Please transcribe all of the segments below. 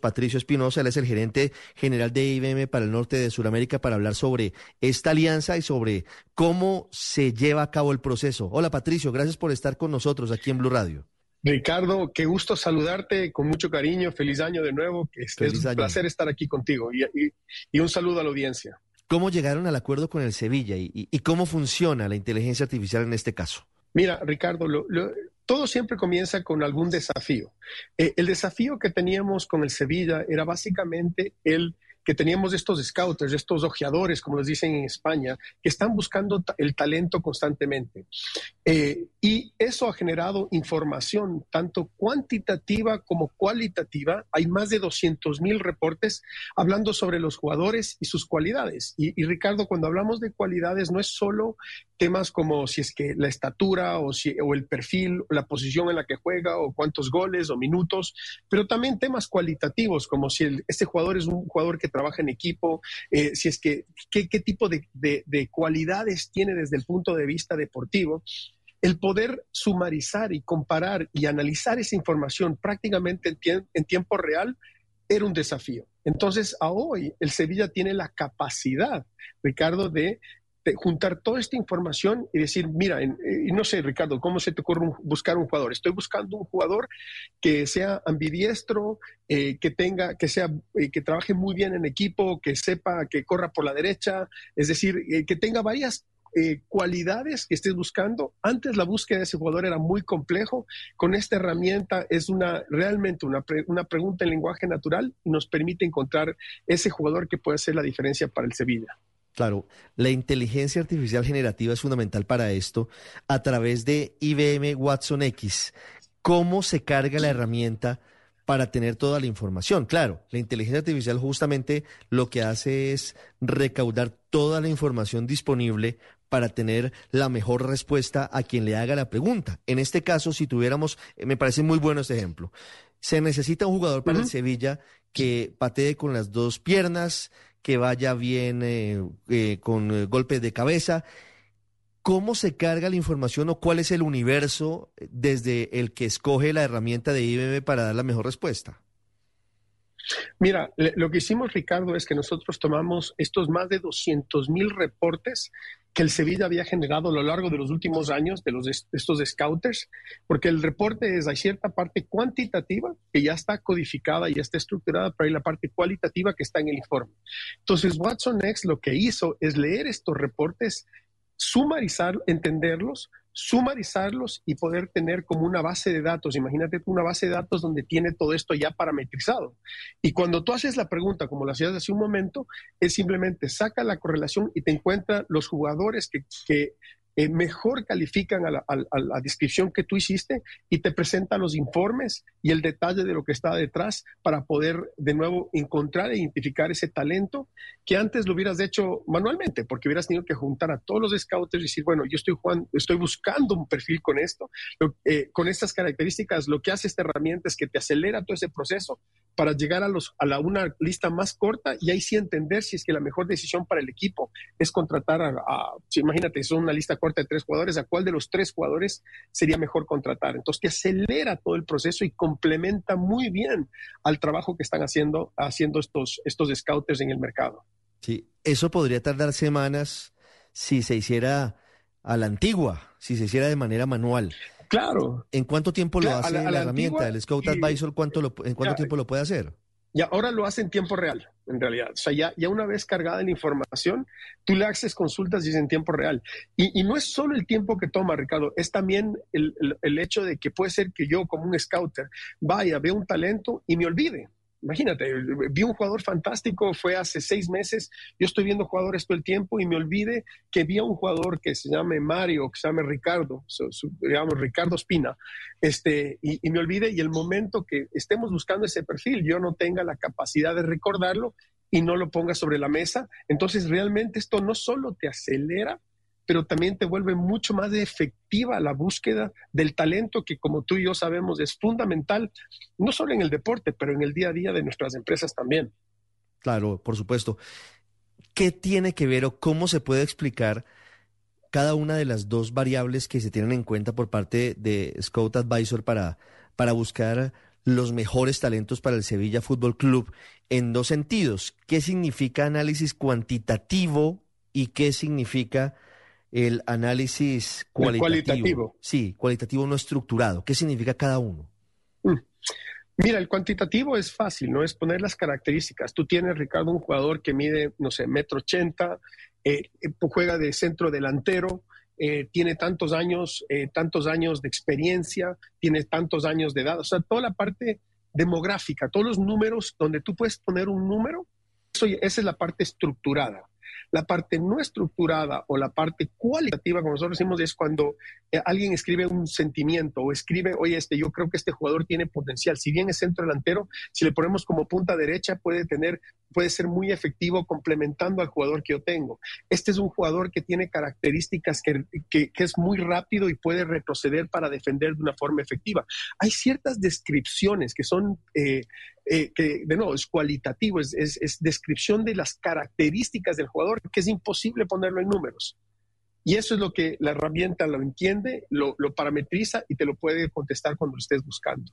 Patricio Espinosa, él es el gerente general de IBM para el norte de Sudamérica para hablar sobre esta alianza y sobre cómo se lleva a cabo el proceso. Hola Patricio, gracias por estar con nosotros aquí en Blue Radio. Ricardo, qué gusto saludarte con mucho cariño. Feliz año de nuevo. Es, un placer estar aquí contigo y, un saludo a la audiencia. ¿Cómo llegaron al acuerdo con el Sevilla y, cómo funciona la inteligencia artificial en este caso? Mira, Ricardo, lo, todo siempre comienza con algún desafío. Eh, el desafío que teníamos con el Sevilla era básicamente el que teníamos estos scouters, estos ojeadores, como les dicen en España, que están buscando el talento constantemente. Eh, y eso ha generado información, tanto cuantitativa como cualitativa. Hay más de 200 mil reportes hablando sobre los jugadores y sus cualidades. Y, Ricardo, cuando hablamos de cualidades, no es solo temas como si es que la estatura o, si, o el perfil, o la posición en la que juega o cuántos goles o minutos, pero también temas cualitativos como si este jugador es un jugador que trabaja en equipo, eh, si es que qué, tipo de, cualidades tiene desde el punto de vista deportivo. El poder sumarizar y comparar y analizar esa información prácticamente en tiempo real era un desafío. Entonces, a hoy el Sevilla tiene la capacidad, Ricardo, de juntar toda esta información y decir, mira, eh, y no sé, Ricardo, ¿cómo se te ocurre buscar un jugador? Estoy buscando un jugador que sea ambidiestro, eh, que tenga, que sea, eh, que trabaje muy bien en equipo, que sepa que corra por la derecha, es decir, que tenga varias cualidades que estés buscando. Antes la búsqueda de ese jugador era muy complejo. Con esta herramienta es una realmente una, una pregunta en lenguaje natural y nos permite encontrar ese jugador que puede hacer la diferencia para el Sevilla. Claro, la inteligencia artificial generativa es fundamental para esto a través de IBM Watson X. ¿Cómo se carga la herramienta para tener toda la información? Claro, la inteligencia artificial justamente lo que hace es recaudar toda la información disponible para tener la mejor respuesta a quien le haga la pregunta. En este caso, si tuviéramos, eh, me parece muy bueno este ejemplo, se necesita un jugador para el Sevilla que patee con las dos piernas, que vaya bien eh, eh, con eh, golpes de cabeza. ¿Cómo se carga la información o cuál es el universo desde el que escoge la herramienta de IBM para dar la mejor respuesta? Mira, lo que hicimos, Ricardo, es que nosotros tomamos estos más de 200 mil reportes que el Sevilla había generado a lo largo de los últimos años de estos scouters, porque el reporte es, hay cierta parte cuantitativa que ya está codificada, y ya está estructurada, pero hay la parte cualitativa que está en el informe. Entonces, Watson X lo que hizo es leer estos reportes, sumarizar, entenderlos, sumarizarlos y poder tener como una base de datos. Imagínate una base de datos donde tiene todo esto ya parametrizado. Y cuando tú haces la pregunta, como lo hacías hace un momento, es simplemente saca la correlación y te encuentra los jugadores que, que eh, mejor califican a la, descripción que tú hiciste y te presentan los informes y el detalle de lo que está detrás para poder de nuevo encontrar e identificar ese talento que antes lo hubieras hecho manualmente, porque hubieras tenido que juntar a todos los scouts y decir, bueno, yo estoy, buscando un perfil con esto, eh, con estas características, lo que hace esta herramienta es que te acelera todo ese proceso para llegar a, los, a la, una lista más corta y ahí sí entender si es que la mejor decisión para el equipo es contratar a, a imagínate, es una lista corta de tres jugadores, ¿a cuál de los tres jugadores sería mejor contratar? Entonces, que acelera todo el proceso y complementa muy bien al trabajo que están haciendo, haciendo estos, estos scouters en el mercado. Sí, eso podría tardar semanas si se hiciera a la antigua, si se hiciera de manera manual. Claro. ¿En cuánto tiempo lo hace la, herramienta? ¿El Scout Advisor cuánto ¿en cuánto tiempo lo puede hacer? Y ahora lo hace en tiempo real, en realidad. O sea, ya, ya una vez cargada la información, tú le haces consultas y es en tiempo real. Y, y, no es solo el tiempo que toma, Ricardo, es también el, el, el hecho de que puede ser que yo, como un scouter, vaya, vea un talento y me olvide imagínate, vi un jugador fantástico, fue hace seis meses, yo estoy viendo jugadores todo el tiempo y me olvide que vi a un jugador que se llame Mario, que se llame Ricardo, digamos Ricardo Espina, este, y, y, me olvide y el momento que estemos buscando ese perfil, yo no tenga la capacidad de recordarlo y no lo ponga sobre la mesa, entonces realmente esto no solo te acelera, pero también te vuelve mucho más efectiva la búsqueda del talento que, como tú y yo sabemos, es fundamental, no solo en el deporte, pero en el día a día de nuestras empresas también. Claro, por supuesto. ¿Qué tiene que ver o cómo se puede explicar cada una de las dos variables que se tienen en cuenta por parte de Scout Advisor para, para buscar los mejores talentos para el Sevilla Fútbol Club en dos sentidos. ¿Qué significa análisis cuantitativo y qué significa el análisis cualitativo? Sí, cualitativo no estructurado. ¿Qué significa cada uno? Mm. Mira, el cuantitativo es fácil, ¿no? Es poner las características. Tú tienes, Ricardo, un jugador que mide, no sé, metro ochenta, eh, eh, juega de centro delantero, eh, tiene tantos años, tantos años de experiencia, tiene tantos años de edad. O sea, toda la parte demográfica, todos los números donde tú puedes poner un número, eso, esa es la parte estructurada. La parte no estructurada o la parte cualitativa, como nosotros decimos, es cuando eh, alguien escribe un sentimiento o escribe, oye, este, yo creo que este jugador tiene potencial. Si bien es centro delantero, si le ponemos como punta derecha, puede tener, puede ser muy efectivo complementando al jugador que yo tengo. Este es un jugador que tiene características que, que, es muy rápido y puede retroceder para defender de una forma efectiva. Hay ciertas descripciones que son eh, eh, que de nuevo es cualitativo, es, descripción de las características del jugador, que es imposible ponerlo en números. Y eso es lo que la herramienta lo entiende, lo, parametriza y te lo puede contestar cuando lo estés buscando.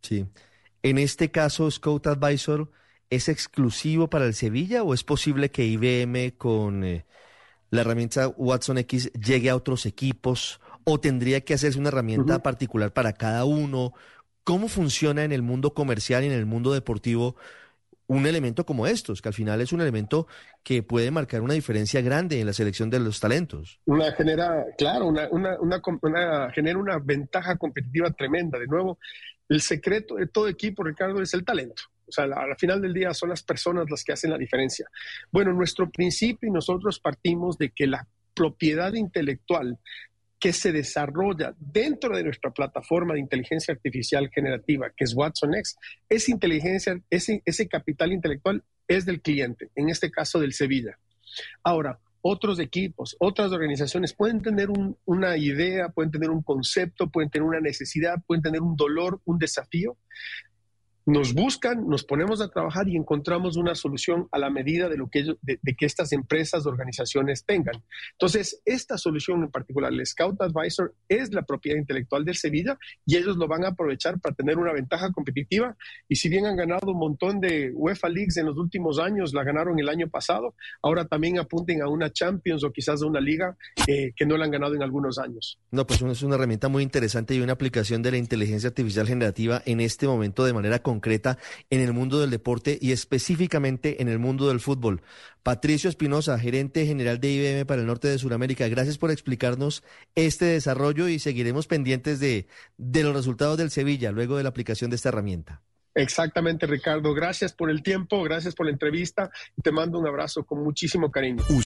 Sí. En este caso, Scout Advisor, ¿es exclusivo para el Sevilla o es posible que IBM con eh, la herramienta Watson X llegue a otros equipos o tendría que hacerse una herramienta particular para cada uno? ¿Cómo funciona en el mundo comercial y en el mundo deportivo un elemento como estos, que al final es un elemento que puede marcar una diferencia grande en la selección de los talentos? Una genera, claro, una, genera una ventaja competitiva tremenda. De nuevo, el secreto de todo equipo, Ricardo, es el talento. O sea, al final del día son las personas las que hacen la diferencia. Bueno, nuestro principio y nosotros partimos de que la propiedad intelectual que se desarrolla dentro de nuestra plataforma de inteligencia artificial generativa, que es Watson X, esa ese capital intelectual es del cliente, en este caso del Sevilla. Ahora, otros equipos, otras organizaciones pueden tener una idea, pueden tener un concepto, pueden tener una necesidad, pueden tener un dolor, un desafío, nos buscan, nos ponemos a trabajar y encontramos una solución a la medida de lo que de, que estas empresas, organizaciones tengan. Entonces, esta solución en particular, el Scout Advisor, es la propiedad intelectual del Sevilla y ellos lo van a aprovechar para tener una ventaja competitiva. Y si bien han ganado un montón de UEFA Leagues en los últimos años, la ganaron el año pasado, ahora también apunten a una Champions o quizás a una liga eh, que no la han ganado en algunos años. No, pues es una herramienta muy interesante y una aplicación de la inteligencia artificial generativa en este momento de manera concreta en el mundo del deporte y específicamente en el mundo del fútbol. Patricio Espinosa, gerente general de IBM para el norte de Sudamérica, gracias por explicarnos este desarrollo y seguiremos pendientes de, de los resultados del Sevilla luego de la aplicación de esta herramienta. Exactamente, Ricardo. Gracias por el tiempo, gracias por la entrevista te mando un abrazo con muchísimo cariño.